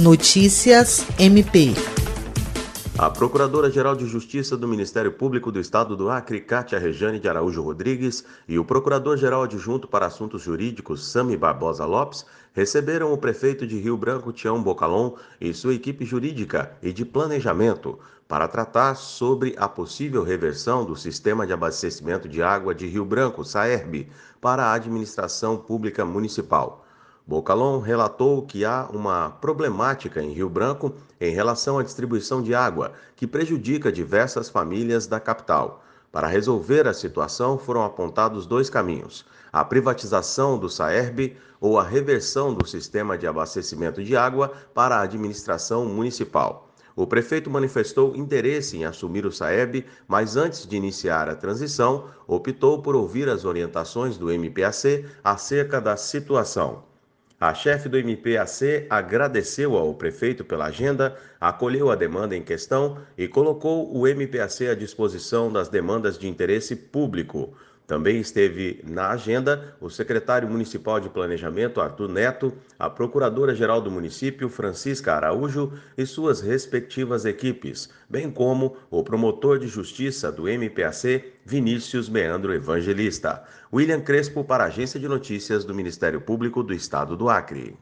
Notícias MP. A Procuradora-Geral de Justiça do Ministério Público do Estado do Acre, Cátia Rejane de Araújo Rodrigues, e o Procurador-Geral Adjunto para Assuntos Jurídicos, Sami Barbosa Lopes, receberam o prefeito de Rio Branco, Tião Bocalon, e sua equipe jurídica e de planejamento para tratar sobre a possível reversão do Sistema de Abastecimento de Água de Rio Branco, SAERB, para a Administração Pública Municipal. Bocalon relatou que há uma problemática em Rio Branco em relação à distribuição de água, que prejudica diversas famílias da capital. Para resolver a situação, foram apontados dois caminhos: a privatização do SAERB ou a reversão do sistema de abastecimento de água para a administração municipal. O prefeito manifestou interesse em assumir o SAEB, mas antes de iniciar a transição, optou por ouvir as orientações do MPAC acerca da situação. A chefe do MPAC agradeceu ao prefeito pela agenda, acolheu a demanda em questão e colocou o MPAC à disposição das demandas de interesse público. Também esteve na agenda o secretário municipal de Planejamento, Arthur Neto, a procuradora-geral do município, Francisca Araújo, e suas respectivas equipes, bem como o promotor de justiça do MPAC, Vinícius Meandro Evangelista. William Crespo, para a Agência de Notícias do Ministério Público do Estado do Acre.